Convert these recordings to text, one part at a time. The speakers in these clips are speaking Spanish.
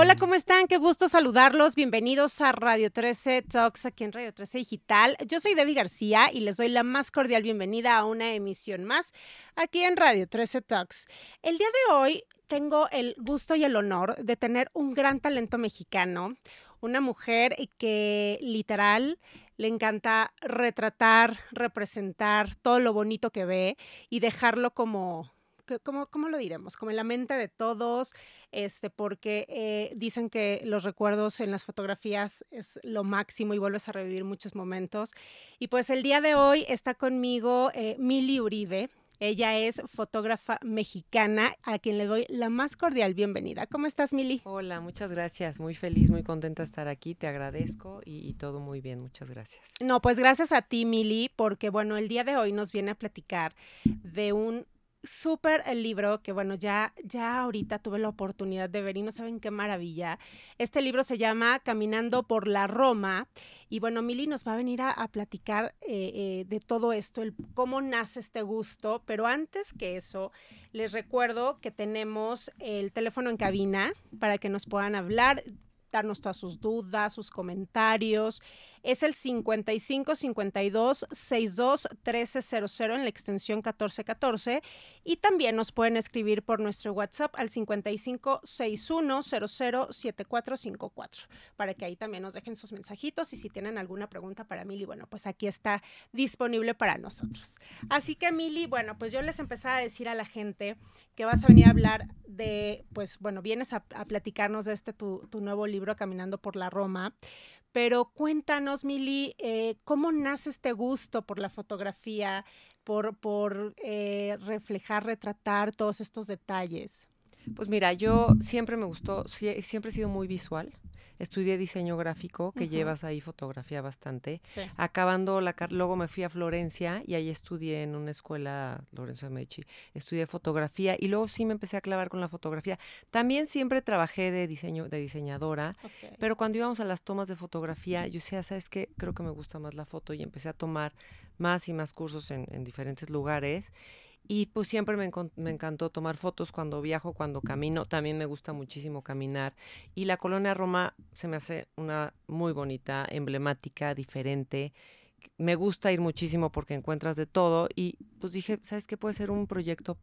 hola, ¿cómo están? Qué gusto saludarlos. Bienvenidos a Radio 13 Talks aquí en Radio 13 Digital. Yo soy Debbie García y les doy la más cordial bienvenida a una emisión más aquí en Radio 13 Talks. El día de hoy tengo el gusto y el honor de tener un gran talento mexicano, una mujer que literal le encanta retratar, representar todo lo bonito que ve y dejarlo como ¿cómo, ¿cómo, lo diremos? Como en la mente de todos, este, porque eh, dicen que los recuerdos en las fotografías es lo máximo y vuelves a revivir muchos momentos. Y pues el día de hoy está conmigo eh, Mili Uribe. Ella es fotógrafa mexicana a quien le doy la más cordial bienvenida. ¿Cómo estás, Mili? Hola, muchas gracias. Muy feliz, muy contenta de estar aquí. Te agradezco y, y todo muy bien. Muchas gracias. No, pues gracias a ti, Mili, porque bueno, el día de hoy nos viene a platicar de un súper el libro que bueno, ya, ya ahorita tuve la oportunidad de ver y no saben qué maravilla. Este libro se llama Caminando por la Roma y bueno, Mili nos va a venir a, platicar eh, eh, de todo esto, el cómo nace este gusto, pero antes que eso, les recuerdo que tenemos el teléfono en cabina para que nos puedan hablar darnos todas sus dudas, sus comentarios. Es el 55 52 62 1300 en la extensión 1414 y también nos pueden escribir por nuestro WhatsApp al 55 61 00 7454 para que ahí también nos dejen sus mensajitos y si tienen alguna pregunta para Mili, bueno, pues aquí está disponible para nosotros. Así que Mili, bueno, pues yo les empezaba a decir a la gente que vas a venir a hablar de, pues bueno, vienes a, platicarnos de este tu, tu nuevo libro, Caminando por la Roma, pero cuéntanos, Mili, eh, ¿cómo nace este gusto por la fotografía, por, por eh, reflejar, retratar todos estos detalles? Pues mira, yo siempre me gustó, siempre he sido muy visual estudié diseño gráfico, que llevas ahí fotografía bastante. Acabando la luego me fui a Florencia y ahí estudié en una escuela, Lorenzo de Medici, estudié fotografía y luego sí me empecé a clavar con la fotografía. También siempre trabajé de diseño, de diseñadora, pero cuando íbamos a las tomas de fotografía, yo decía, ¿sabes qué? Creo que me gusta más la foto y empecé a tomar más y más cursos en, en diferentes lugares. Y pues siempre me, me, encantó tomar fotos cuando viajo, cuando camino. También me gusta muchísimo caminar. Y la colonia Roma se me hace una muy bonita, emblemática, diferente. Me gusta ir muchísimo porque encuentras de todo. Y pues dije, ¿sabes qué? Puede ser un proyecto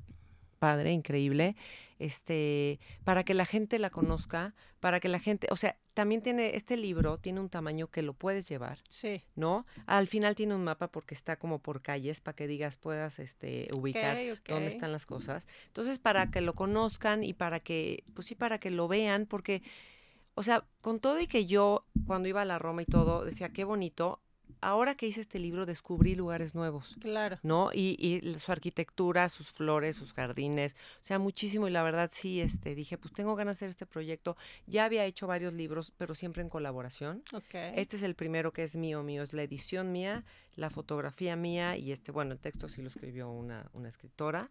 padre, increíble, este, para que la gente la conozca, para que la gente, o sea, también tiene, este libro tiene un tamaño que lo puedes llevar, sí. ¿no? Al final tiene un mapa porque está como por calles, para que digas, puedas, este, ubicar dónde están las cosas. Entonces, para que lo conozcan y para que, pues sí, para que lo vean, porque, o sea, con todo y que yo, cuando iba a la Roma y todo, decía, qué bonito, ahora que hice este libro descubrí lugares nuevos. Claro. ¿No? Y, su arquitectura, sus flores, sus jardines, o sea, muchísimo. Y la verdad sí, este, dije, pues tengo ganas de hacer este proyecto. Ya había hecho varios libros, pero siempre en colaboración. Okay. Este es el primero que es mío, mío, es la edición mía, la fotografía mía y este, bueno, el texto sí lo escribió una, una escritora.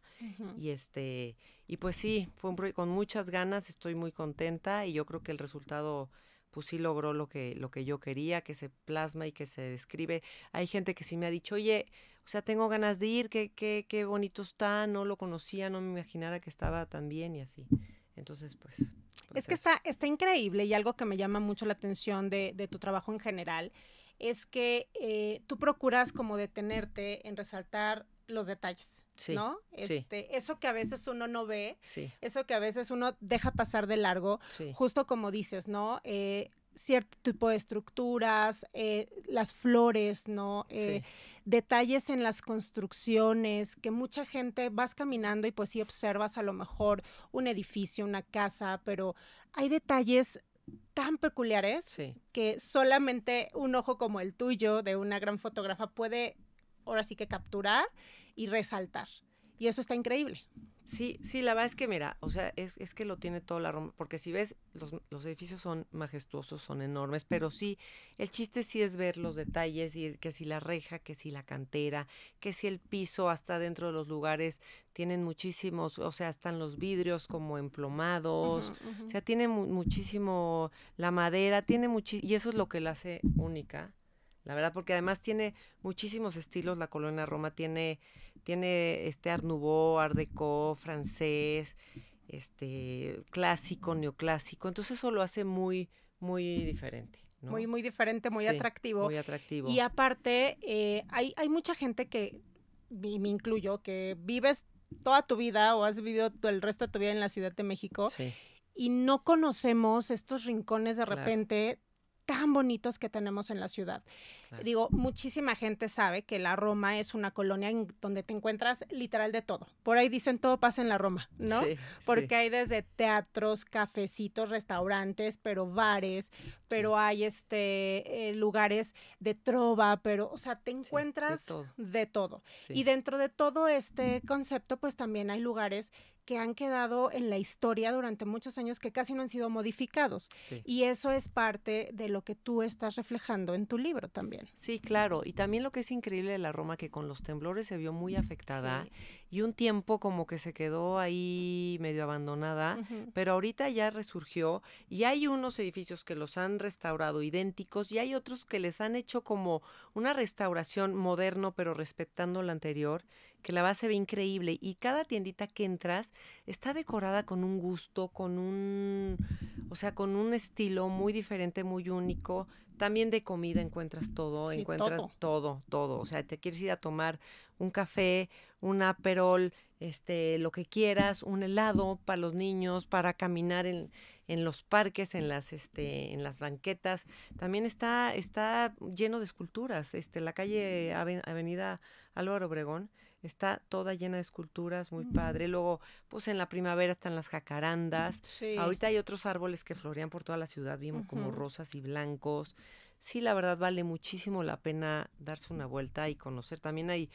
Y este, y pues sí, fue un proyecto con muchas ganas, estoy muy contenta y yo creo que el resultado pues sí logró lo que, lo que yo quería, que se plasma y que se describe. Hay gente que sí me ha dicho, oye, o sea, tengo ganas de ir, qué, qué, qué bonito está, no lo conocía, no me imaginara que estaba tan bien y así. Entonces, pues... pues es que está, está increíble y algo que me llama mucho la atención de, de tu trabajo en general es que eh, tú procuras como detenerte en resaltar los detalles. ¿No? Este, Eso que a veces uno no ve, eso que a veces uno deja pasar de largo, justo como dices, ¿no? Eh, cierto tipo de estructuras, eh, las flores, ¿no? Eh, detalles en las construcciones, que mucha gente vas caminando y pues sí observas a lo mejor un edificio, una casa, pero hay detalles tan peculiares que solamente un ojo como el tuyo de una gran fotógrafa puede ahora sí que capturar y resaltar. Y eso está increíble. Sí, sí, la verdad es que mira, o sea, es, es que lo tiene toda la Roma, porque si ves, los, los, edificios son majestuosos, son enormes, pero sí, el chiste sí es ver los detalles y que si la reja, que si la cantera, que si el piso hasta dentro de los lugares tienen muchísimos, o sea, están los vidrios como emplomados, o sea, tiene muchísimo la madera, tiene mucho, y eso es lo que la hace única la verdad, porque además tiene muchísimos estilos. La colonia Roma tiene, tiene este Art Nouveau, Art Deco, francés. este clásico, neoclásico. Entonces eso lo hace muy, muy diferente. Muy, muy diferente, muy atractivo. Muy atractivo. Y aparte, eh, hay, hay mucha gente que, y me incluyo, que vives toda tu vida o has vivido el resto de tu vida en la Ciudad de México y no conocemos estos rincones de repente tan bonitos que tenemos en la ciudad. Digo, muchísima gente sabe que la Roma es una colonia en donde te encuentras literal de todo. Por ahí dicen todo pasa en la Roma, ¿no? Porque hay desde teatros, cafecitos, restaurantes, pero bares, pero hay este eh, lugares de trova, pero, o sea, te encuentras de todo. De todo. Y dentro de todo este concepto, pues también hay lugares que han quedado en la historia durante muchos años que casi no han sido modificados. Y eso es parte de lo que tú estás reflejando en tu libro también. Sí, claro. Y también lo que es increíble de la Roma, que con los temblores se vio muy afectada y un tiempo como que se quedó ahí medio abandonada, pero ahorita ya resurgió y hay unos edificios que los han restaurado idénticos y hay otros que les han hecho como una restauración moderno pero respetando la anterior que la base ve increíble y cada tiendita que entras está decorada con un gusto, con un, o sea, con un estilo muy diferente, muy único. También de comida encuentras todo, encuentras todo. todo, O sea, te quieres ir a tomar un café, un aperol, este, lo que quieras, un helado para los niños, para caminar en, en los parques, en las, este, en las banquetas. También está, está lleno de esculturas. Este, la calle Avenida Álvaro Obregón está toda llena de esculturas, muy padre. Luego, pues en la primavera están las jacarandas. Ahorita hay otros árboles que florean por toda la ciudad, vimos como rosas y blancos. Sí, la verdad vale muchísimo la pena darse una vuelta y conocer. También hay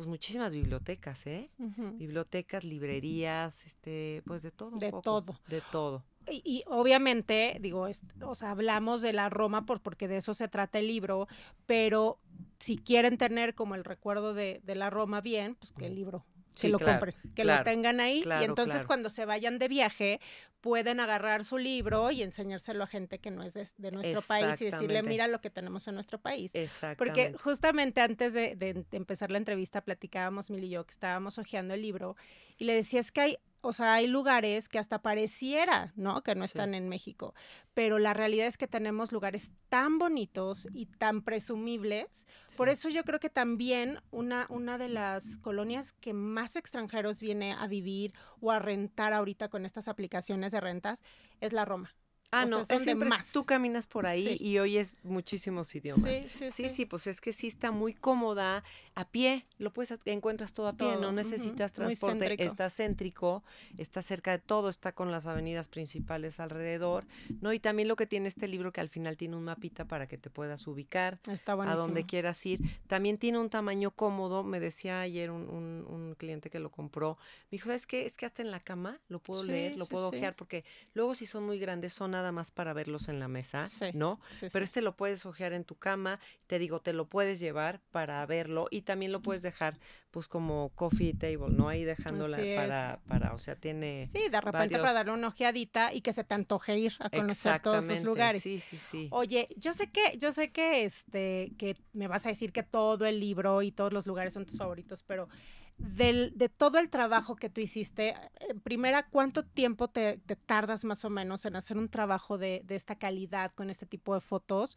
pues muchísimas bibliotecas, ¿eh? Bibliotecas, librerías, este, pues de todo. de todo. De todo. Y, obviamente, digo, o sea, hablamos de la Roma por, porque de eso se trata el libro, pero si quieren tener como el recuerdo de, de la Roma bien, pues que el libro que lo compren, que lo tengan ahí y entonces cuando se vayan de viaje pueden agarrar su libro y enseñárselo a gente que no es de, nuestro país y decirle, mira lo que tenemos en nuestro país. Porque justamente antes de, de, empezar la entrevista platicábamos, Mil y yo, que estábamos hojeando el libro y le decía, es que hay o sea, hay lugares que hasta pareciera, ¿no? Que no están en México, pero la realidad es que tenemos lugares tan bonitos y tan presumibles. Por eso yo creo que también una, una de las colonias que más extranjeros viene a vivir o a rentar ahorita con estas aplicaciones de rentas es la Roma. Ah, no, es siempre más. tú caminas por ahí y oyes muchísimos idiomas. Sí sí, sí sí, pues es que sí está muy cómoda, a pie, lo puedes encuentras todo a pie, no necesitas transporte, está céntrico, está cerca de todo, está con las avenidas principales alrededor, ¿no? Y también lo que tiene este libro que al final tiene un mapita para que te puedas ubicar a donde quieras ir. También tiene un tamaño cómodo, me decía ayer un, un, cliente que lo compró, me dijo, es que es que hasta en la cama lo puedo leer, lo puedo ojear porque luego si son muy grandes son nada más para verlos en la mesa, ¿no? Pero este lo puedes ojear en tu cama, te digo, te lo puedes llevar para verlo y también lo puedes dejar pues como coffee table, ¿no? Ahí dejándola para, para, o sea, tiene Sí, de repente para darle una ojeadita y que se te antoje ir a conocer todos los lugares. Sí, sí, sí. Oye, yo sé que, yo sé que este, que me vas a decir que todo el libro y todos los lugares son tus favoritos, pero del, de todo el trabajo que tú hiciste, eh, primera, ¿cuánto tiempo te, tardas más o menos en hacer un trabajo de, de, esta calidad con este tipo de fotos?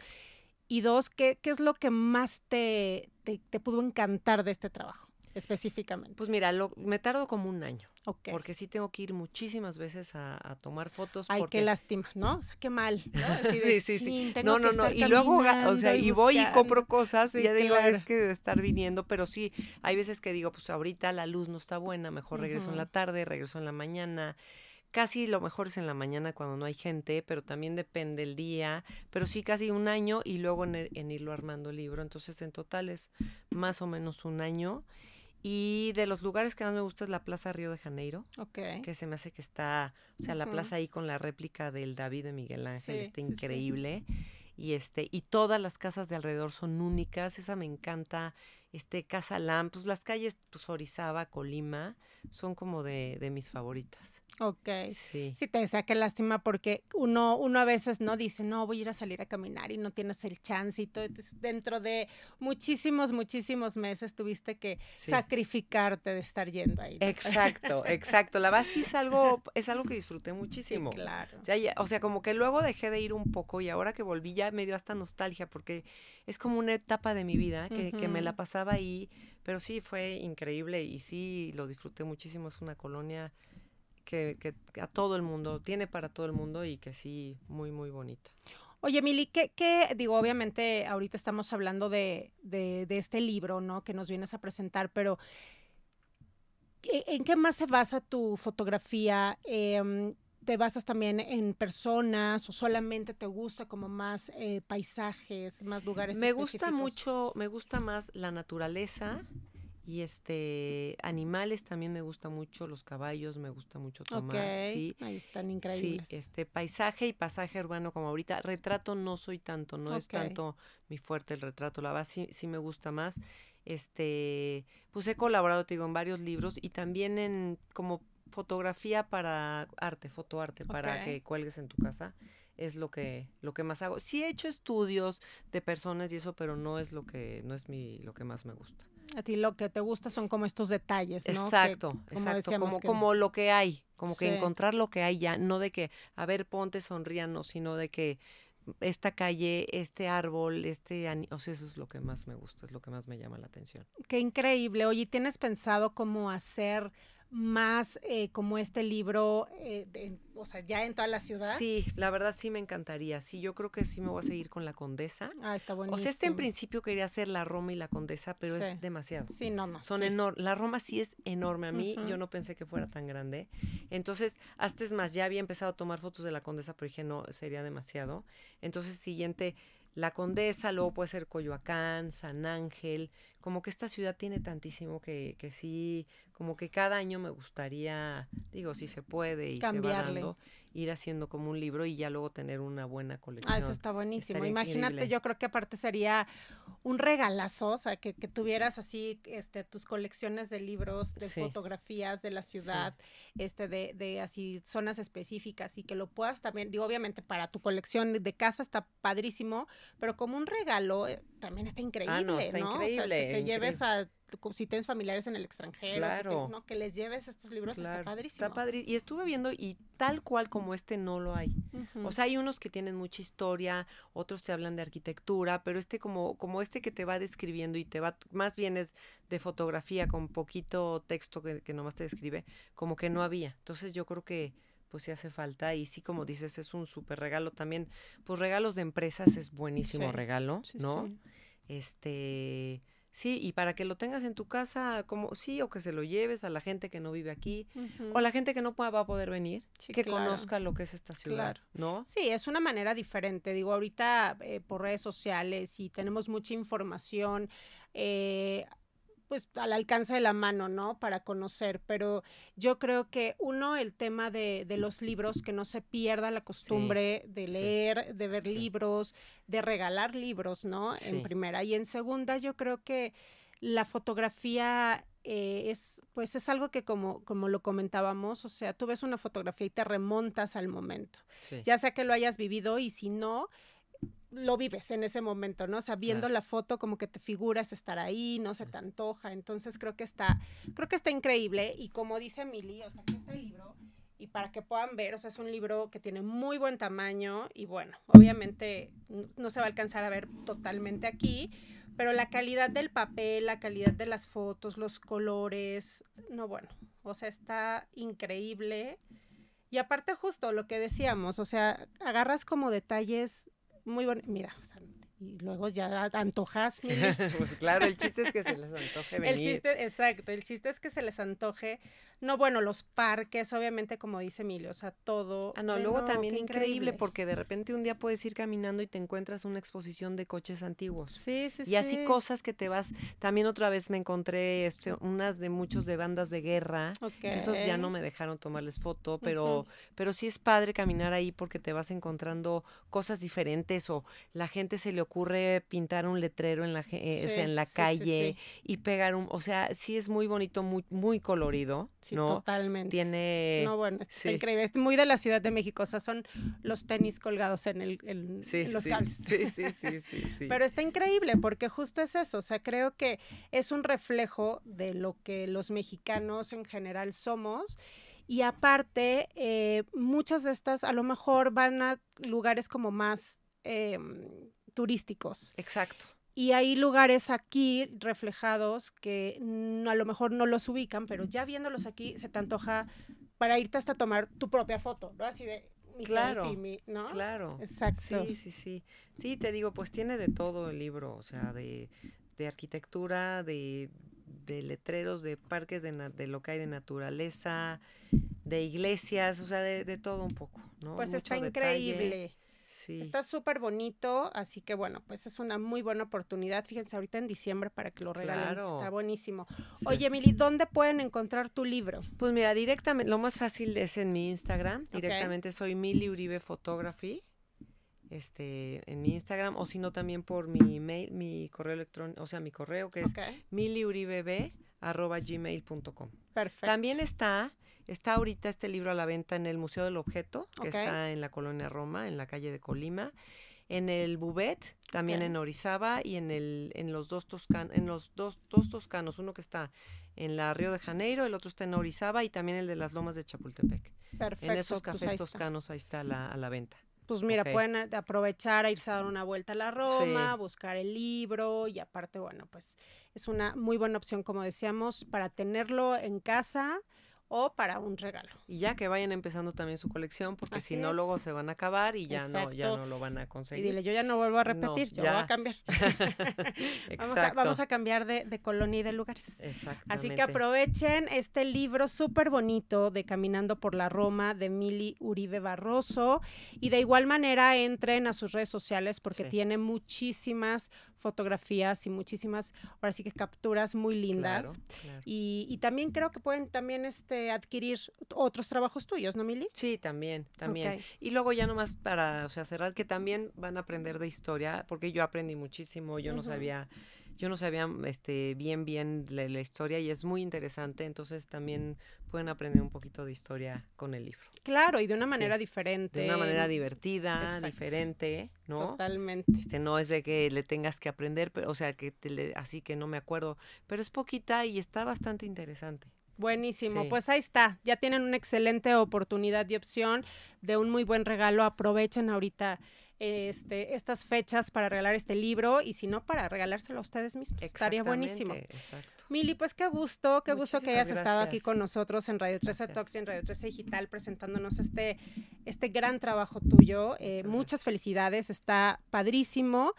Y dos, ¿qué, qué es lo que más te, te, te pudo encantar de este trabajo? Específicamente? Pues mira, lo, me tardo como un año. Porque sí tengo que ir muchísimas veces a, tomar fotos. Ay, porque... qué lástima, ¿no? O sea, qué mal. sí, sí, sí. No, no, no. Y luego, o sea, y, voy y compro cosas y ya digo, es que de estar viniendo, pero sí, hay veces que digo, pues ahorita la luz no está buena, mejor regreso en la tarde, regreso en la mañana. Casi lo mejor es en la mañana cuando no hay gente, pero también depende el día. Pero sí, casi un año y luego en, en irlo armando el libro. Entonces, en total es más o menos un año. Y de los lugares que más me gusta es la Plaza Río de Janeiro. Que se me hace que está, o sea, la plaza ahí con la réplica del David de Miguel Ángel, está increíble. Y este, y todas las casas de alrededor son únicas, esa me encanta. Este Casa Lam, pues las calles, pues Orizaba, Colima, son como de, de mis favoritas. Ok. Sí. Sí, te decía que lástima porque uno, uno a veces no dice, no, voy a ir a salir a caminar y no tienes el chance y todo. Entonces, dentro de muchísimos, muchísimos meses tuviste que sacrificarte de estar yendo ahí. Exacto, exacto. La sí es algo, es algo que disfruté muchísimo. Sí, claro. O sea, o sea, como que luego dejé de ir un poco y ahora que volví ya me dio hasta nostalgia porque es como una etapa de mi vida que, que me la pasaba ahí. Pero sí, fue increíble y sí, lo disfruté muchísimo. Es una colonia que, a todo el mundo, tiene para todo el mundo y que sí, muy, muy bonita. Oye, Mili, ¿qué, ¿qué, digo, obviamente ahorita estamos hablando de, de, este libro, ¿no? Que nos vienes a presentar, pero ¿en qué más se basa tu fotografía? Em, ¿Te basas también en personas o solamente te gusta como más eh, paisajes, más lugares? Me gusta mucho, me gusta más la naturaleza y este, animales también me gusta mucho, los caballos me gusta mucho tomar. Sí, Ahí están increíbles. Sí, este, paisaje y pasaje urbano como ahorita. Retrato no soy tanto, no es tanto mi fuerte el retrato, la verdad sí, sí me gusta más. Este, pues he colaborado, te digo, en varios libros y también en como fotografía para arte, fotoarte, para que cuelgues en tu casa es lo que lo que más hago. Sí he hecho estudios de personas y eso, pero no es lo que no es mi lo que más me gusta. A ti lo que te gusta son como estos detalles, ¿no? Exacto, como exacto, como, como lo que hay, como que encontrar lo que hay ya, no de que, a ver, ponte, sonríanos, sino de que esta calle, este árbol, este, o sea, eso es lo que más me gusta, es lo que más me llama la atención. Qué increíble. Oye, ¿tienes pensado cómo hacer más eh, como este libro, eh, o sea, ya en toda la ciudad. Sí, la verdad sí me encantaría. Sí, yo creo que sí me voy a seguir con la Condesa. Ah, está buenísimo. O sea, este en principio quería hacer la Roma y la Condesa, pero es demasiado. Sí, no, no. Son enormes. La Roma sí es enorme. A mí yo no pensé que fuera tan grande. Entonces, hasta es más, ya había empezado a tomar fotos de la Condesa, pero dije, no, sería demasiado. Entonces, siguiente la Condesa, luego puede ser Coyoacán, San Ángel, como que esta ciudad tiene tantísimo que, que sí, como que cada año me gustaría, digo, si se puede y se va dando, ir haciendo como un libro y ya luego tener una buena colección. Ah, eso está buenísimo. Imagínate, yo creo que aparte sería un regalazo, o sea, que, que tuvieras así este, tus colecciones de libros, de fotografías de la ciudad, este, de, de así zonas específicas y que lo puedas también, digo, obviamente para tu colección de casa está padrísimo, pero como un regalo eh, también está increíble, ah, no, está increíble. que te lleves a si tienes familiares en el extranjero, ¿no? que les lleves estos libros, está padrísimo. Está padrísimo. Y estuve viendo y tal cual como este no lo hay. O sea, hay unos que tienen mucha historia, otros te hablan de arquitectura, pero este como, como este que te va describiendo y te va, más bien es de fotografía con poquito texto que, que nomás te describe, como que no había. Entonces yo creo que pues sí hace falta y sí como dices es un súper regalo también pues regalos de empresas es buenísimo regalo no este Sí, y para que lo tengas en tu casa, como sí, o que se lo lleves a la gente que no vive aquí, o la gente que no pueda, va a poder venir, que conozca lo que es esta ciudad, ¿no? Sí, es una manera diferente. Digo, ahorita eh, por redes sociales y tenemos mucha información. Eh, pues al alcance de la mano, ¿no? Para conocer, pero yo creo que uno, el tema de, de los libros, que no se pierda la costumbre de leer, de ver libros, de regalar libros, ¿no? En primera. Y en segunda, yo creo que la fotografía eh, es, pues es algo que como, como lo comentábamos, o sea, tú ves una fotografía y te remontas al momento, ya sea que lo hayas vivido y si no, lo vives en ese momento, ¿no? O sea, viendo la foto como que te figuras estar ahí, no se te antoja. Entonces creo que está, creo que está increíble. Y como dice Mili, o sea, aquí está el libro. Y para que puedan ver, o sea, es un libro que tiene muy buen tamaño y bueno, obviamente no se va a alcanzar a ver totalmente aquí, pero la calidad del papel, la calidad de las fotos, los colores, no, bueno, o sea, está increíble. Y aparte justo lo que decíamos, o sea, agarras como detalles muy bonito. Mira, o sea, y luego ya antojas. pues claro, el chiste es que se les antoje venir. El chiste, exacto, el chiste es que se les antoje. No, bueno, los parques, obviamente, como dice Emilio, o sea, todo. Ah, no, luego también increíble, porque de repente un día puedes ir caminando y te encuentras una exposición de coches antiguos. Sí, sí, sí. Y así cosas que te vas. También otra vez me encontré este, unas de muchos de bandas de guerra. Esos ya no me dejaron tomarles foto, pero, pero sí es padre caminar ahí porque te vas encontrando cosas diferentes o la gente se le ocurre pintar un letrero en la, eh, en la calle y pegar un. O sea, sí es muy bonito, muy, muy colorido. Totalmente. Tiene. No, bueno, está increíble. Es muy de la Ciudad de México. O sea, son los tenis colgados en, el, los cables. Sí, sí, sí, sí, Pero está increíble porque justo es eso. O sea, creo que es un reflejo de lo que los mexicanos en general somos. Y aparte, eh, muchas de estas a lo mejor van a lugares como más em, turísticos. Exacto. Y hay lugares aquí reflejados que a lo mejor no los ubican, pero ya viéndolos aquí se te antoja para irte hasta tomar tu propia foto, ¿no? Así de mi claro, selfie, ¿no? Claro. Exacto. Sí, sí, sí. Sí, te digo, pues tiene de todo el libro, o sea, de, de arquitectura, de, de letreros, de parques, de, de, lo que hay de naturaleza, de iglesias, o sea, de, de todo un poco, ¿no? Pues está increíble. Está súper bonito, así que bueno, pues es una muy buena oportunidad. Fíjense, ahorita en diciembre para que lo regalen. Está buenísimo. Oye, Emily, ¿dónde pueden encontrar tu libro? Pues mira, directamente, lo más fácil es en mi Instagram. Directamente soy Mili Uribe Photography. Este, en mi Instagram, o si no también por mi mail, mi correo electrónico, o sea, mi correo que es okay. Perfecto. También está Está ahorita este libro a la venta en el Museo del Objeto, que está en la colonia Roma, en la calle de Colima, en el Bubet, también en Orizaba y en el en los dos toscan en los dos, dos toscanos, uno que está en la Río de Janeiro, el otro está en Orizaba y también el de las Lomas de Chapultepec. Perfecto. En esos pues cafés toscanos ahí está la, a la venta. Pues mira, pueden aprovechar a irse a dar una vuelta a la Roma, buscar el libro y aparte, bueno, pues es una muy buena opción, como decíamos, para tenerlo en casa o para un regalo. Y ya que vayan empezando también su colección, porque si no luego se van a acabar y ya no ya no lo van a conseguir. Y dile, yo ya no vuelvo a repetir, yo voy a cambiar. vamos, a, vamos, a, cambiar de, de, colonia y de lugares. Así que aprovechen este libro súper bonito de Caminando por la Roma de Mili Uribe Barroso y de igual manera entren a sus redes sociales porque tiene muchísimas fotografías y muchísimas, ahora sí que capturas muy lindas. Y, y también creo que pueden también este adquirir otros trabajos tuyos, ¿no, Mili? Sí, también, también. Y luego ya nomás para, o sea, cerrar, que también van a aprender de historia, porque yo aprendí muchísimo, yo no sabía yo no sabía este, bien, bien la, historia y es muy interesante, entonces también pueden aprender un poquito de historia con el libro. Claro, y de una manera diferente. De una manera divertida, diferente, ¿no? Totalmente. Este, no es de que le tengas que aprender, pero, o sea, que te así que no me acuerdo, pero es poquita y está bastante interesante. Buenísimo, pues ahí está, ya tienen una excelente oportunidad y opción de un muy buen regalo, aprovechen ahorita este, estas fechas para regalar este libro y si no, para regalárselo a ustedes mismos. Estaría buenísimo. Mili, pues qué gusto, qué gusto que hayas estado aquí con nosotros en Radio 13 Talks y en Radio 13 Digital presentándonos este, este gran trabajo tuyo. Eh, muchas felicidades, está padrísimo.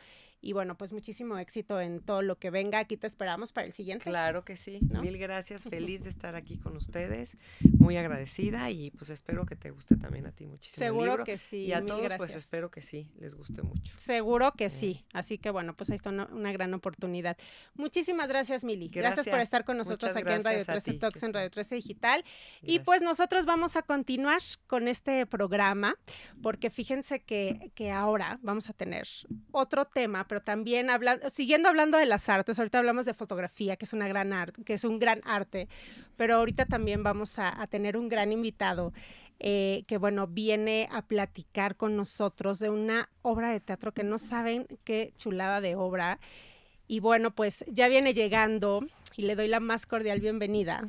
Y bueno, pues muchísimo éxito en todo lo que venga. Aquí te esperamos para el siguiente. Claro que sí. Mil gracias. Feliz de estar aquí con ustedes. Muy agradecida y pues espero que te guste también a ti muchísimo. Seguro que sí. Y a todos pues espero que sí, les guste mucho. Seguro que sí. Así que bueno, pues ahí está una, gran oportunidad. Muchísimas gracias, Mili. Gracias, por estar con nosotros aquí en Radio 13 Talks, en Radio 13 Digital. Y pues nosotros vamos a continuar con este programa porque fíjense que, que ahora vamos a tener otro tema, pero también hablando, siguiendo hablando de las artes, ahorita hablamos de fotografía, que es una gran arte, que es un gran arte, pero ahorita también vamos a, tener un gran invitado. Eh, que bueno, viene a platicar con nosotros de una obra de teatro que no saben qué chulada de obra. Y bueno, pues ya viene llegando y le doy la más cordial bienvenida.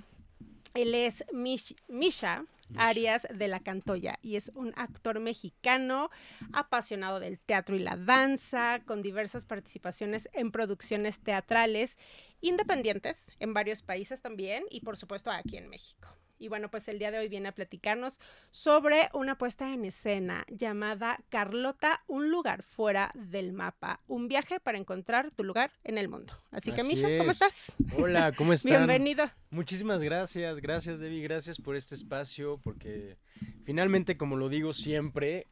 Él es Misha, Arias de la Cantoya y es un actor mexicano apasionado del teatro y la danza, con diversas participaciones en producciones teatrales independientes en varios países también y por supuesto aquí en México. Y bueno, pues el día de hoy viene a platicarnos sobre una puesta en escena llamada Carlota, un lugar fuera del mapa, un viaje para encontrar tu lugar en el mundo. Así, que, Misha, ¿cómo estás? Hola, ¿cómo estás? Bienvenido. Muchísimas gracias, gracias Debbie, gracias por este espacio, porque finalmente, como lo digo siempre,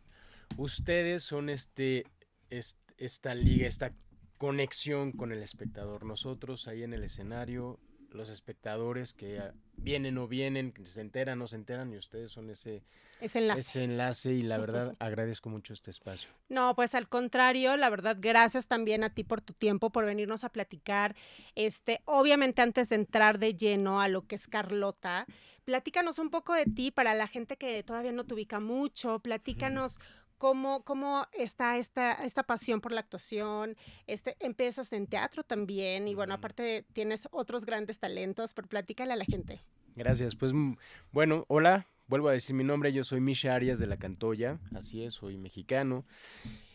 ustedes son este, esta liga, esta conexión con el espectador. Nosotros ahí en el escenario los espectadores que ah, vienen o vienen, que se enteran o no se enteran y ustedes son ese, enlace. enlace y la verdad agradezco mucho este espacio. No, pues al contrario, la verdad gracias también a ti por tu tiempo, por venirnos a platicar. Este, obviamente antes de entrar de lleno a lo que es Carlota, platícanos un poco de ti para la gente que todavía no te ubica mucho, platícanos cómo, cómo está esta, esta pasión por la actuación, este, empiezas en teatro también y bueno, aparte tienes otros grandes talentos, pero platícale a la gente. Gracias, pues mm, bueno, hola, vuelvo a decir mi nombre, yo soy Misha Arias de la Cantoya, así es, soy mexicano,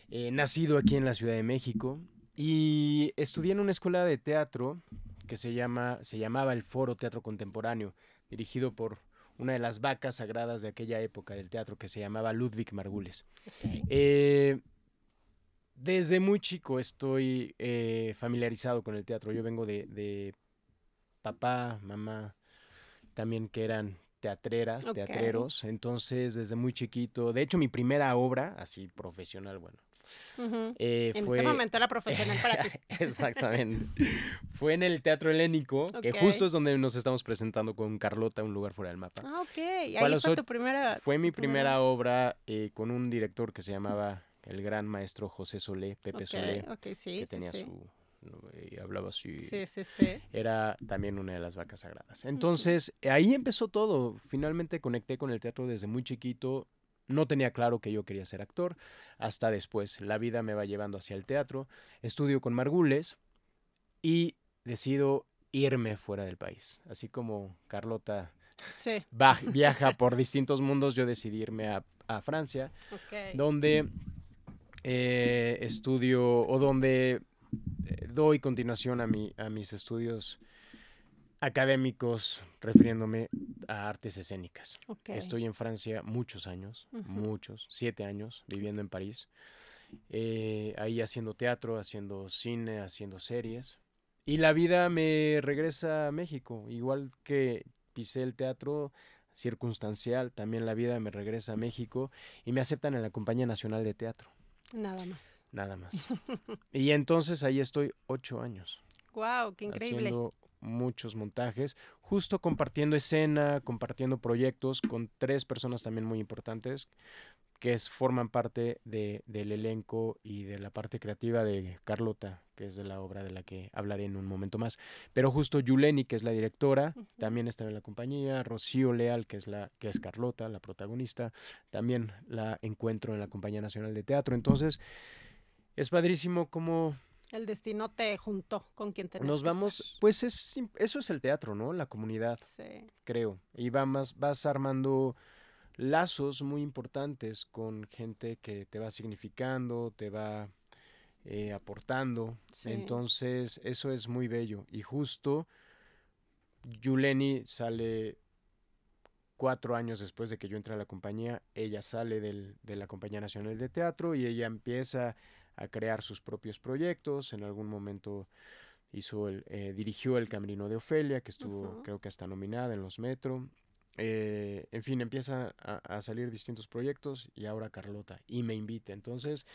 eh, nacido aquí en la Ciudad de México. Y estudié en una escuela de teatro que se, llama, se llamaba el Foro Teatro Contemporáneo, dirigido por una de las vacas sagradas de aquella época del teatro que se llamaba Ludwig Margules. Eh, desde muy chico estoy eh, familiarizado con el teatro. Yo vengo de, papá, mamá, también que eran teatreras, teatreros. Entonces, desde muy chiquito, de hecho, mi primera obra, así profesional, bueno, eh, en ese momento era profesional para ti. Exactamente. fue en el Teatro Helénico, que justo es donde nos estamos presentando con Carlota, un lugar fuera del mapa. Ah, ok. Ahí fue tu primera... Fue mi primera obra eh, con un director que se llamaba el gran maestro José Solé, Pepe Solé, que tenía su y hablaba así. Sí, sí, sí. Era también una de las vacas sagradas. Entonces, ahí empezó todo. Finalmente conecté con el teatro desde muy chiquito. No tenía claro que yo quería ser actor, hasta después. La vida me va llevando hacia el teatro, estudio con Margules y decido irme fuera del país. Así como Carlota viaja por distintos mundos, yo decidí irme a, Francia, donde eh, estudio o donde doy continuación a, mi, a mis estudios académicos refiriéndome a artes escénicas. Estoy en Francia muchos años, muchos, siete años viviendo en París. Eh, ahí haciendo teatro, haciendo cine, haciendo series. Y la vida me regresa a México, igual que pisé el teatro circunstancial, también la vida me regresa a México y me aceptan en la Compañía Nacional de Teatro. Nada más. Nada más. y entonces ahí estoy ocho años. Wow, qué increíble muchos montajes, justo compartiendo escena, compartiendo proyectos con tres personas también muy importantes que es, forman parte de, del elenco y de la parte creativa de Carlota, que es de la obra de la que hablaré en un momento más. Pero justo Yuleni, que es la directora, también está en la compañía, Rocío Leal, que es, la, que es Carlota, la protagonista, también la encuentro en la Compañía Nacional de Teatro. Entonces, es padrísimo cómo el destino te juntó con quien tenías Nos vamos, pues es, eso es el teatro, ¿no? La comunidad, sí. creo. Y vas, vas armando lazos muy importantes con gente que te va significando, te va eh, aportando. Entonces, eso es muy bello. Y justo, Yuleni sale cuatro años después de que yo entré a la compañía, ella sale del, de la Compañía Nacional de Teatro y ella empieza a crear sus propios proyectos. En algún momento hizo el, eh, dirigió El Camerino de Ofelia, que estuvo creo que hasta nominada en los Metro. Eh, en fin, empieza a, salir distintos proyectos y ahora Carlota y me invita. Entonces,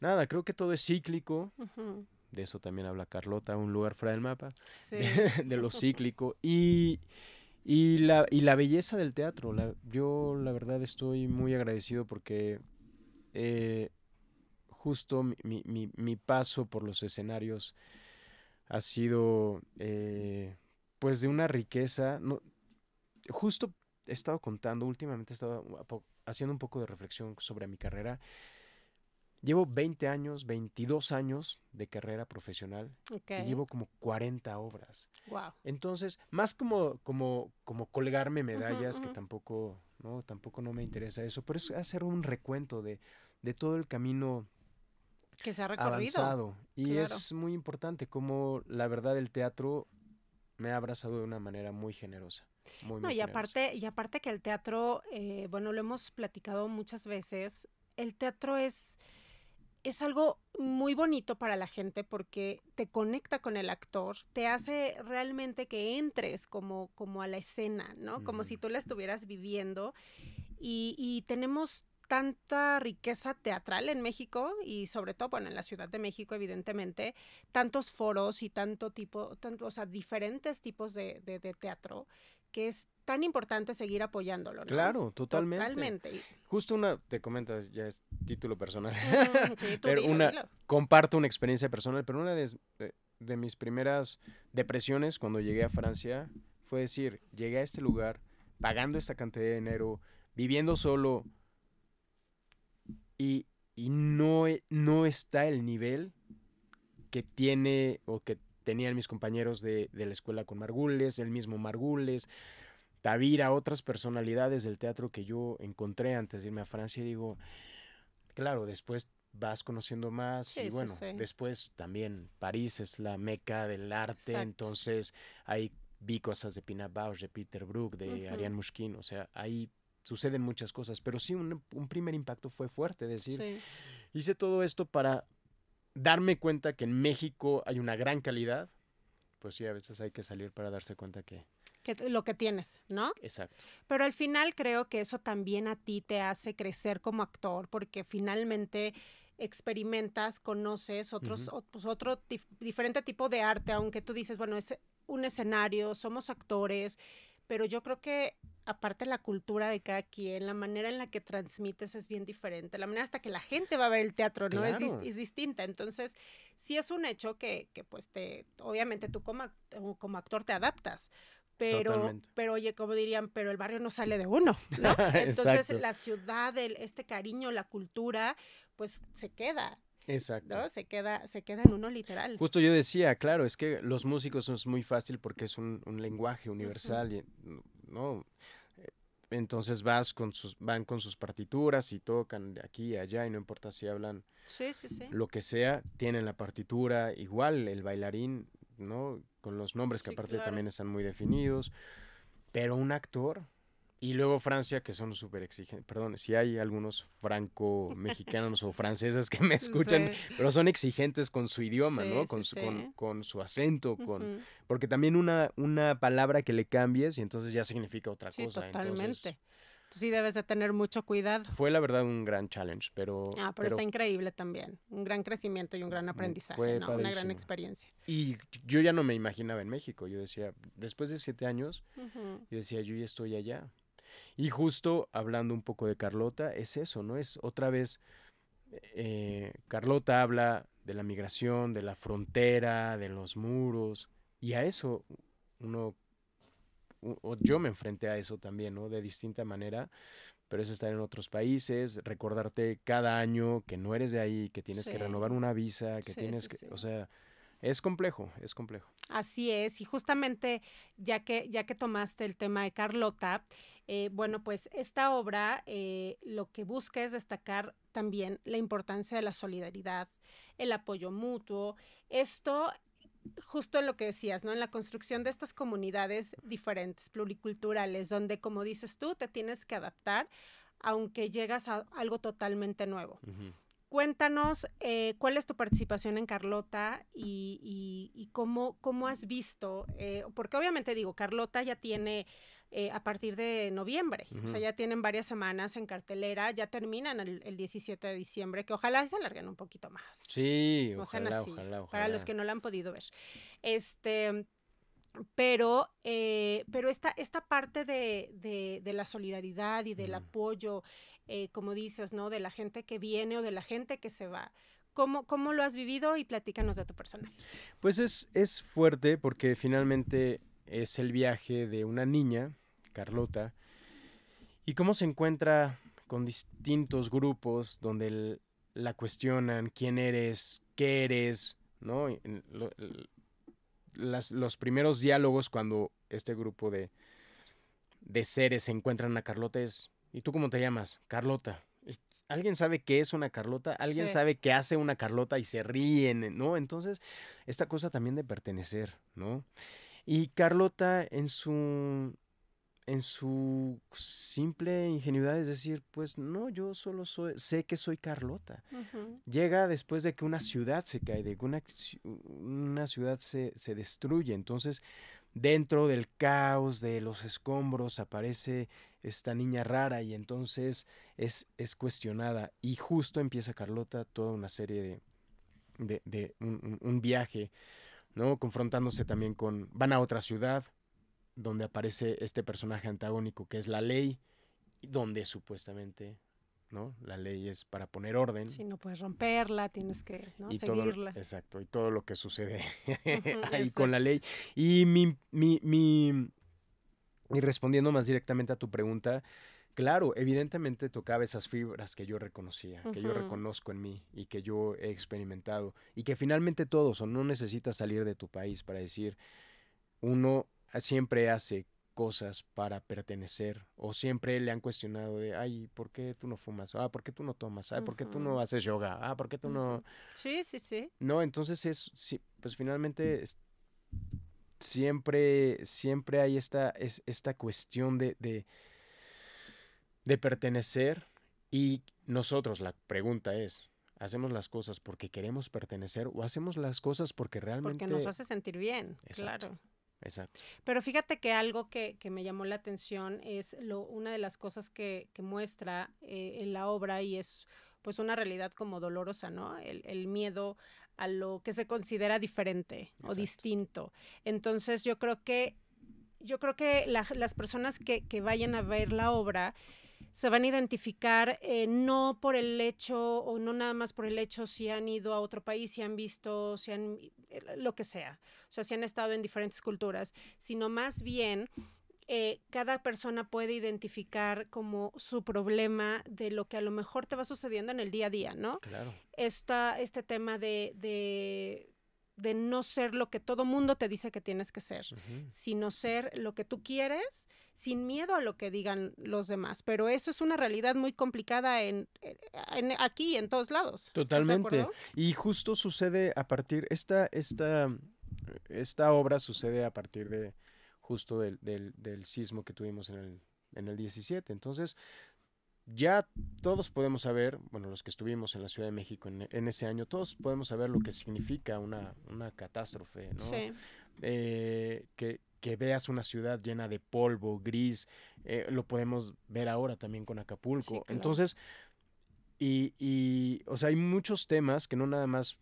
nada, creo que todo es cíclico. De eso también habla Carlota, un lugar fuera del mapa, de, lo cíclico. Y, y, la, y la belleza del teatro. La, yo la verdad estoy muy agradecido porque eh, justo mi, mi, mi, paso por los escenarios ha sido eh, pues de una riqueza. No, justo he estado contando, últimamente he estado haciendo un poco de reflexión sobre mi carrera. Llevo 20 años, 22 años de carrera profesional y llevo como 40 obras. Wow. Entonces, más como, como, como colgarme medallas, que tampoco, no, tampoco no me interesa eso, pero es hacer un recuento de, de todo el camino que se ha recorrido. Avanzado. Y es muy importante como la verdad el teatro me ha abrazado de una manera muy generosa. No, y aparte, y aparte que el teatro, eh, bueno, lo hemos platicado muchas veces, el teatro es, es algo muy bonito para la gente porque te conecta con el actor, te hace realmente que entres como, como a la escena, ¿no? Como si tú la estuvieras viviendo. Y, y tenemos tanta riqueza teatral en México y sobre todo, bueno, en la Ciudad de México, evidentemente, tantos foros y tanto tipo, tanto, o sea, diferentes tipos de, de, teatro, que es tan importante seguir apoyándolo, ¿no? Claro, totalmente. Totalmente. Justo una, te comentas, ya es título personal, sí, pero una, comparto una experiencia personal, pero una de, de mis primeras depresiones cuando llegué a Francia fue decir, llegué a este lugar pagando esta cantidad de dinero, viviendo solo, y, no, e, no está el nivel que tiene o que tenían mis compañeros de, la escuela con Margules, el mismo Margules, Tavira, otras personalidades del teatro que yo encontré antes de irme a Francia y digo, claro, después vas conociendo más y bueno, después también París es la meca del arte, entonces ahí vi cosas de Pina Bausch, de Peter Brook, de Ariane Mushkin, o sea, ahí suceden muchas cosas, pero sí un, primer impacto fue fuerte, decir, hice todo esto para darme cuenta que en México hay una gran calidad, pues sí, a veces hay que salir para darse cuenta que... que lo que tienes, ¿no? Exacto. Pero al final creo que eso también a ti te hace crecer como actor, porque finalmente experimentas, conoces otros, pues otro diferente tipo de arte, aunque tú dices, bueno, es un escenario, somos actores, pero yo creo que aparte la cultura de cada quien, la manera en la que transmites es bien diferente, la manera hasta que la gente va a ver el teatro, ¿no? Es, es, distinta. Entonces, sí es un hecho que, que pues te, obviamente tú como, como actor te adaptas, pero, pero oye, como dirían, pero el barrio no sale de uno, ¿no? Entonces la ciudad, el, este cariño, la cultura, pues se queda. Exacto. Se queda, se queda en uno literal. Justo yo decía, claro, es que los músicos es muy fácil porque es un, un lenguaje universal, y, ¿no? Entonces vas con sus, van con sus partituras y tocan de aquí a allá y no importa si hablan lo que sea, tienen la partitura, igual el bailarín, ¿no? Con los nombres que aparte también están muy definidos. Pero un actor, y luego Francia, que son súper exigentes. Perdón, si hay algunos franco-mexicanos o franceses que me escuchan, pero son exigentes con su idioma, ¿no? Con, su, con, su acento, con porque también una, una palabra que le cambies y entonces ya significa otra cosa. Totalmente. Entonces, sí debes de tener mucho cuidado. Fue la verdad un gran challenge, pero... Ah, pero, está increíble también. Un gran crecimiento y un gran aprendizaje, ¿no? Una gran experiencia. Y yo ya no me imaginaba en México. Yo decía, después de siete años, yo decía, yo ya estoy allá. Y justo hablando un poco de Carlota, es eso, ¿no? Es otra vez, eh, Carlota habla de la migración, de la frontera, de los muros, y a eso uno, o yo me enfrenté a eso también, ¿no? De distinta manera, pero es estar en otros países, recordarte cada año que no eres de ahí, que tienes que renovar una visa, que tienes que, o sea, es complejo, es complejo. Así es, y justamente ya que, ya que tomaste el tema de Carlota, eh, bueno, pues esta obra eh, lo que busca es destacar también la importancia de la solidaridad, el apoyo mutuo. Esto justo lo que decías, ¿no? En la construcción de estas comunidades diferentes, pluriculturales, donde, como dices tú, te tienes que adaptar, aunque llegas a algo totalmente nuevo. Cuéntanos eh, cuál es tu participación en Carlota y, cómo, cómo, has visto, porque obviamente digo, Carlota ya tiene eh, a partir de noviembre. O sea, ya tienen varias semanas en cartelera, ya terminan el, 17 de diciembre, que ojalá se alarguen un poquito más. Sí, ojalá, ojalá, Para los que no la han podido ver. Este, pero, eh, pero esta, esta parte de, de, la solidaridad y del apoyo, eh, como dices, ¿no? De la gente que viene o de la gente que se va. ¿Cómo, ¿Cómo, lo has vivido y platícanos de tu personaje? Pues es, es fuerte porque finalmente es el viaje de una niña, Carlota, y cómo se encuentra con distintos grupos donde la cuestionan quién eres, qué eres, ¿no? los primeros diálogos cuando este grupo de, de seres se encuentran a Carlota es, ¿y tú cómo te llamas? Carlota. ¿Alguien sabe qué es una Carlota? ¿Alguien sabe qué hace una Carlota y se ríen, ¿no? Entonces, esta cosa también de pertenecer, ¿no? Y Carlota en su en su simple ingenuidad es decir, pues no, yo solo soy, sé que soy Carlota. Llega después de que una ciudad se cae, de que una, una ciudad se, se, destruye. Entonces, dentro del caos de los escombros aparece esta niña rara y entonces es, es cuestionada. Y justo empieza Carlota toda una serie de, de, un, un viaje, ¿no? Confrontándose también con, van a otra ciudad, donde aparece este personaje antagónico que es la ley, donde supuestamente ¿no? La ley es para poner orden. Si no puedes romperla, tienes que ¿no? seguirla. exacto, y todo lo que sucede ahí con la ley. Y mi, mi, mi, y respondiendo más directamente a tu pregunta, claro, evidentemente tocaba esas fibras que yo reconocía, que yo reconozco en mí y que yo he experimentado. Y que finalmente todos, o no necesitas salir de tu país para decir, uno siempre hace cosas para pertenecer o siempre le han cuestionado de, ay, ¿por qué tú no fumas? Ah, ¿por qué tú no tomas? Ah, ¿por qué tú no haces yoga? Ah, ¿por qué tú no...? Sí, sí, sí. No, entonces es, sí, pues finalmente siempre, siempre hay esta, es, esta cuestión de, de, de pertenecer y nosotros, la pregunta es, ¿hacemos las cosas porque queremos pertenecer o hacemos las cosas porque realmente... Porque nos hace sentir bien, claro. Exacto. Pero fíjate que algo que, que, me llamó la atención es lo, una de las cosas que, que muestra eh, en la obra y es pues una realidad como dolorosa, ¿no? El, el miedo a lo que se considera diferente o distinto. Entonces yo creo que yo creo que las personas que, que vayan a ver la obra se van a identificar eh, no por el hecho o no nada más por el hecho si han ido a otro país, si han visto, si han eh, lo que sea, o sea, si han estado en diferentes culturas, sino más bien eh, cada persona puede identificar como su problema de lo que a lo mejor te va sucediendo en el día a día, ¿no? Claro. Esta, este tema de, de de no ser lo que todo mundo te dice que tienes que ser, sino ser lo que tú quieres sin miedo a lo que digan los demás. Pero eso es una realidad muy complicada en, en aquí, en todos lados. Totalmente. Y justo sucede a partir, esta, esta, esta obra sucede a partir de justo del, del, del sismo que tuvimos en el, en el 17. Entonces, ya todos podemos saber, bueno, los que estuvimos en la Ciudad de México en, ese año, todos podemos saber lo que significa una, una catástrofe, ¿no? Sí. Eh, que, que, veas una ciudad llena de polvo, gris, eh, lo podemos ver ahora también con Acapulco. Entonces, y, y, o sea, hay muchos temas que no nada más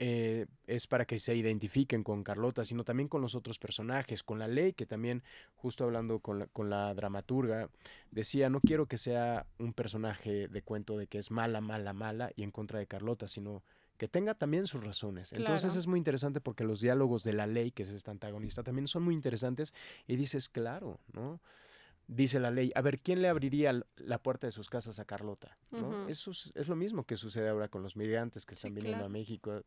eh, es para que se identifiquen con Carlota, sino también con los otros personajes, con la ley, que también, justo hablando con la, con la dramaturga, decía, no quiero que sea un personaje de cuento de que es mala, mala, mala y en contra de Carlota, sino que tenga también sus razones. Entonces es muy interesante porque los diálogos de la ley, que es esta antagonista, también son muy interesantes y dices, claro, ¿no? Dice la ley, a ver, ¿quién le abriría la puerta de sus casas a Carlota? ¿no? Eso es, lo mismo que sucede ahora con los migrantes que están viniendo a México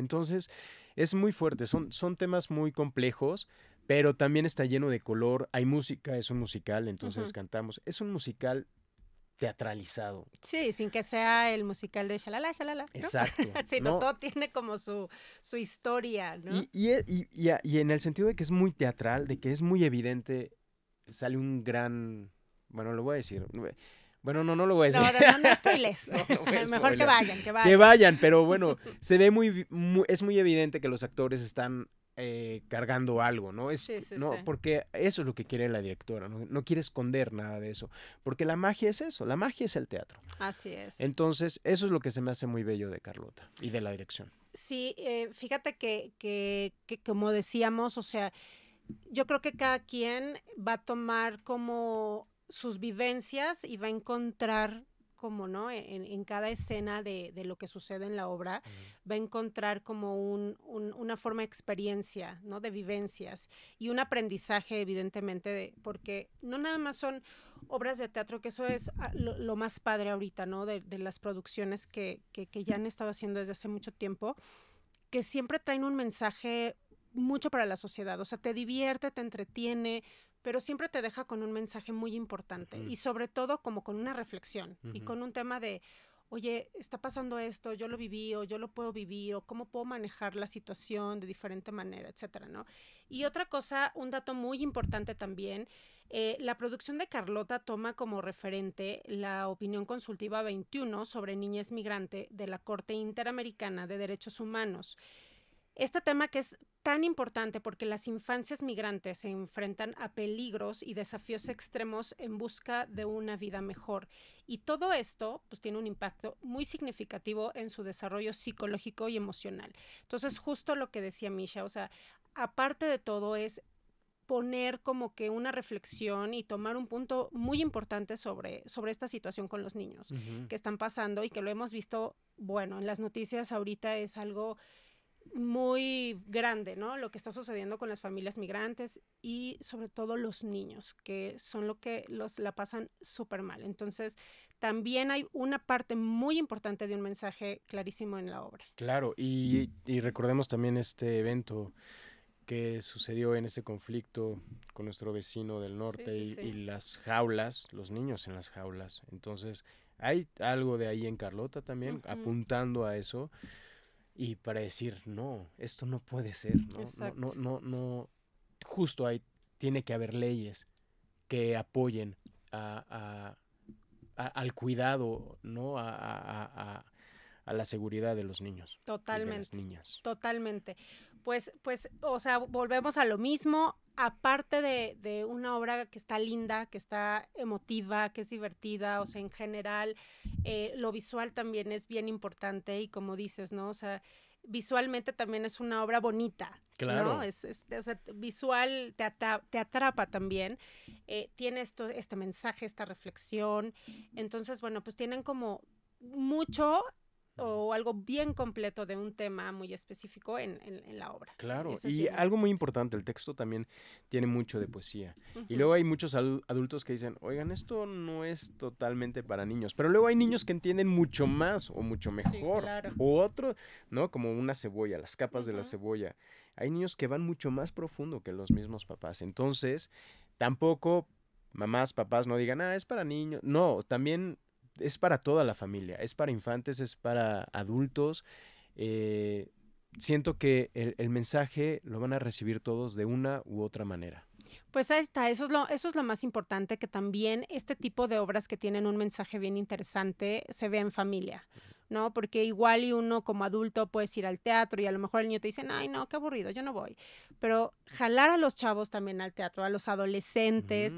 entonces, es muy fuerte, son, son temas muy complejos, pero también está lleno de color, hay música, es un musical, entonces cantamos, es un musical teatralizado. Sí, sin que sea el musical de Shalala, Shalala. Exacto. Sino todo tiene como su, su historia, ¿no? Y, y, y, y, en el sentido de que es muy teatral, de que es muy evidente, sale un gran, bueno, lo voy a decir, bueno, no, no lo voy a decir. No, no, no, spoiles. Mejor que vayan, que vayan. Que vayan, pero bueno, se ve muy, es muy evidente que los actores están eh, cargando algo, ¿no? Es, sí, sí, no, porque eso es lo que quiere la directora, ¿no? no quiere esconder nada de eso, porque la magia es eso, la magia es el teatro. Así es. Entonces, eso es lo que se me hace muy bello de Carlota y de la dirección. Sí, eh, fíjate que, que, que como decíamos, o sea, yo creo que cada quien va a tomar como sus vivencias y va a encontrar como, ¿no? En, cada escena de, lo que sucede en la obra, va a encontrar como un, una forma de experiencia, ¿no? De vivencias y un aprendizaje, evidentemente, de, porque no nada más son obras de teatro, que eso es ah, lo, más padre ahorita, ¿no? De, las producciones que, que, que ya han estado haciendo desde hace mucho tiempo, que siempre traen un mensaje mucho para la sociedad, o sea, te divierte, te entretiene, pero siempre te deja con un mensaje muy importante y sobre todo como con una reflexión y con un tema de, oye, está pasando esto, yo lo viví o yo lo puedo vivir o cómo puedo manejar la situación de diferente manera, etcétera, ¿no? Y otra cosa, un dato muy importante también Eh, la producción de Carlota toma como referente la opinión consultiva 21 sobre niñez migrante de la Corte Interamericana de Derechos Humanos. Este tema que es tan importante porque las infancias migrantes se enfrentan a peligros y desafíos extremos en busca de una vida mejor. Y todo esto pues tiene un impacto muy significativo en su desarrollo psicológico y emocional. Entonces, justo lo que decía Misha, o sea, aparte de todo es poner como que una reflexión y tomar un punto muy importante sobre, sobre esta situación con los niños que están pasando y que lo hemos visto, bueno, en las noticias ahorita es algo muy grande, ¿no? Lo que está sucediendo con las familias migrantes y sobre todo los niños, que son lo que los la pasan súper mal. Entonces, también hay una parte muy importante de un mensaje clarísimo en la obra. Claro, y, y recordemos también este evento que sucedió en este conflicto con nuestro vecino del norte y, las jaulas, los niños en las jaulas. Entonces, hay algo de ahí en Carlota también, apuntando a eso y para decir, no, esto no puede ser, ¿no? No, no, no, justo ahí tiene que haber leyes que apoyen a, al cuidado, ¿no? A, la seguridad de los niños. Totalmente. las niñas. Totalmente. Pues, pues, o sea, volvemos a lo mismo. Aparte de, de, una obra que está linda, que está emotiva, que es divertida, o sea, en general, eh, lo visual también es bien importante y como dices, ¿no? O sea, visualmente también es una obra bonita. Claro. ¿no? Es, es, visual te, te, atrapa también. Eh, tiene esto, este mensaje, esta reflexión. Entonces, bueno, pues tienen como mucho o algo bien completo de un tema muy específico en, la obra. Claro, y algo muy importante, el texto también tiene mucho de poesía. Y luego hay muchos adultos que dicen, oigan, esto no es totalmente para niños, pero luego hay niños que entienden mucho más o mucho mejor. O otro, ¿no? Como una cebolla, las capas de la cebolla. Hay niños que van mucho más profundo que los mismos papás. Entonces, tampoco mamás, papás no digan, ah, es para niños. No, también es para toda la familia, es para infantes, es para adultos. Eh, siento que el, mensaje lo van a recibir todos de una u otra manera. Pues ahí está, eso es, lo, eso es lo más importante, que también este tipo de obras que tienen un mensaje bien interesante se ve en familia, ¿no? Porque igual y uno como adulto puedes ir al teatro y a lo mejor el niño te dice, ay, no, qué aburrido, yo no voy. Pero jalar a los chavos también al teatro, a los adolescentes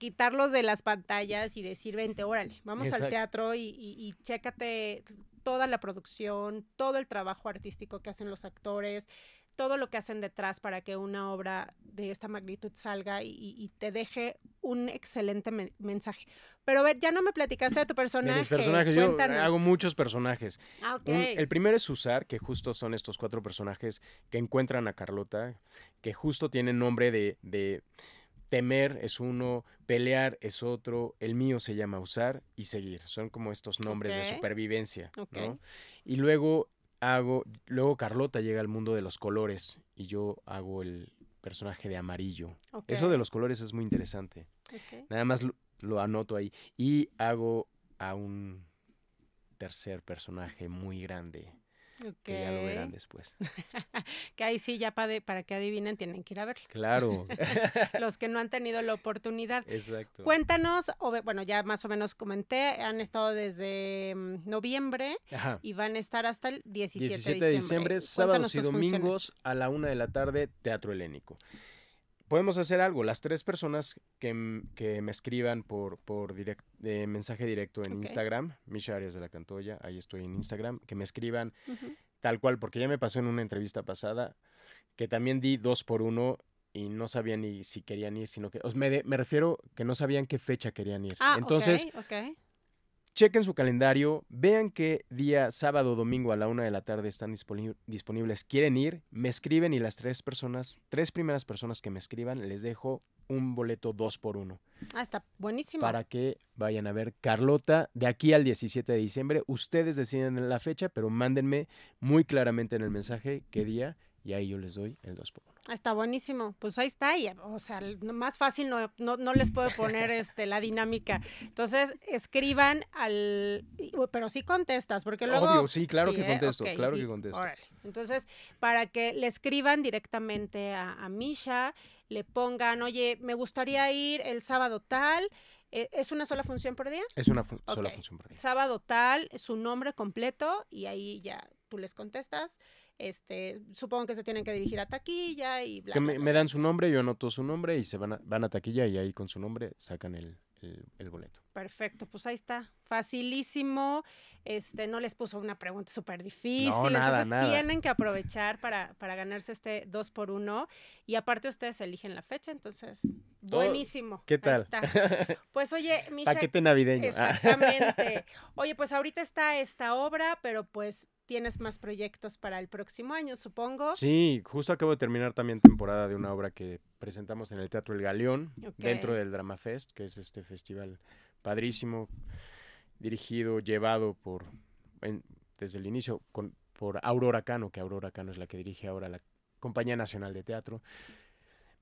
quitarlos de las pantallas y decir, vente, órale, vamos al teatro y, y, chécate toda la producción, todo el trabajo artístico que hacen los actores, todo lo que hacen detrás para que una obra de esta magnitud salga y, te deje un excelente mensaje. Pero a ver, ya no me platicaste de tu personaje. De mis personajes, yo hago muchos personajes. Ah, el primero es Usar, que justo son estos cuatro personajes que encuentran a Carlota, que justo tienen nombre de Temer es uno, pelear es otro, el mío se llama usar y seguir. Son como estos nombres de supervivencia, ¿no? Y luego hago, luego Carlota llega al mundo de los colores y yo hago el personaje de amarillo. Eso de los colores es muy interesante. Nada más lo anoto ahí. Y hago a un tercer personaje muy grande que ya lo verán después. que ahí sí, ya para, para que adivinen, tienen que ir a verlo. Claro. Los que no han tenido la oportunidad. Exacto. Cuéntanos, bueno, ya más o menos comenté, han estado desde mm, noviembre y van a estar hasta el 17, 17 de diciembre. sábados y domingos a la una de la tarde, Teatro Helénico podemos hacer algo. Las tres personas que, me escriban por, por mensaje directo en Instagram, Misha Arias de la Cantoya, ahí estoy en Instagram, que me escriban tal cual, porque ya me pasó en una entrevista pasada que también di dos por uno y no sabían ni si querían ir, sino que, me, me refiero que no sabían qué fecha querían ir. Ah, Entonces, chequen su calendario, vean qué día, sábado o domingo a la una de la tarde están disponibles. Quieren ir, me escriben y las tres personas, tres primeras personas que me escriban, les dejo un boleto dos por uno. Ah, está buenísimo. Para que vayan a ver Carlota de aquí al 17 de diciembre. Ustedes deciden la fecha, pero mándenme muy claramente en el mensaje qué día y ahí yo les doy el 2 por 1 Está buenísimo, pues ahí está, y, o sea, más fácil no, no, les puedo poner este, la dinámica. Entonces, escriban al, pero sí contestas, porque luego... Obvio, sí, claro que ¿eh? contesto, claro que contesto. Órale. Entonces, para que le escriban directamente a, a Misha, le pongan, oye, me gustaría ir el sábado tal, ¿e, ¿Es una sola función por día? Es una sola función por día. Sábado tal, su nombre completo y ahí ya tú les contestas. Este, supongo que se tienen que dirigir a taquilla y bla. Que me, dan su nombre, yo anoto su nombre y se van a, van a taquilla y ahí con su nombre sacan el, boleto. Perfecto, pues ahí está. Facilísimo. Este, no les puso una pregunta súper difícil. No, nada, entonces tienen que aprovechar para, para ganarse este 2 por 1 Y aparte ustedes eligen la fecha, entonces, buenísimo. ¿Qué tal? Pues oye, Misha. Paquete navideño. Exactamente. Oye, pues ahorita está esta obra, pero pues tienes más proyectos para el próximo año, supongo. Sí, justo acabo de terminar también temporada de una obra que presentamos en el Teatro El Galeón, dentro del Drama Fest, que es este festival padrísimo, dirigido, llevado por, desde el inicio, con, por Aurora Cano, que Aurora Cano es la que dirige ahora la Compañía Nacional de Teatro.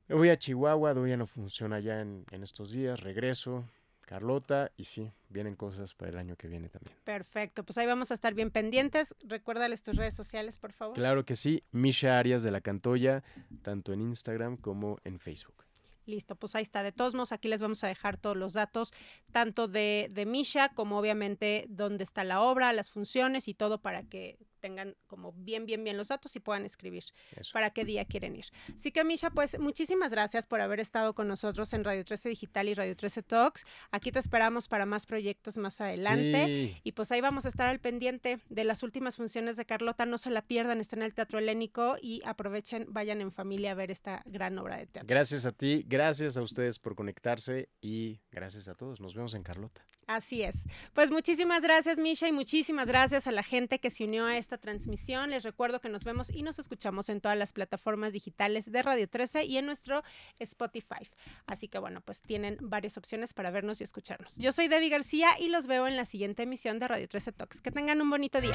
Me voy a Chihuahua, ya no funciona ya en, en estos días, regreso, Carlota, y sí, vienen cosas para el año que viene también. Perfecto, pues ahí vamos a estar bien pendientes. Recuérdales tus redes sociales, por favor. Claro que sí, Misha Arias de la Cantoya, tanto en Instagram como en Facebook. Listo, pues ahí está. De todos modos, aquí les vamos a dejar todos los datos, tanto de, de Misha como obviamente dónde está la obra, las funciones y todo para que tengan como bien, bien, bien los datos y puedan escribir para qué día quieren ir. Así que, Misha, pues muchísimas gracias por haber estado con nosotros en Radio 13 Digital y Radio 13 Talks. Aquí te esperamos para más proyectos más adelante. Y pues ahí vamos a estar al pendiente de las últimas funciones de Carlota. No se la pierdan, está en el Teatro Helénico y aprovechen, vayan en familia a ver esta gran obra de teatro. Gracias a ti, gracias a ustedes por conectarse y gracias a todos. Nos vemos en Carlota. Así es. Pues muchísimas gracias, Misha, y muchísimas gracias a la gente que se unió a esta transmisión. Les recuerdo que nos vemos y nos escuchamos en todas las plataformas digitales de Radio 13 y en nuestro Spotify. Así que bueno, pues tienen varias opciones para vernos y escucharnos. Yo soy Debbie García y los veo en la siguiente emisión de Radio 13 Talks. Que tengan un bonito día.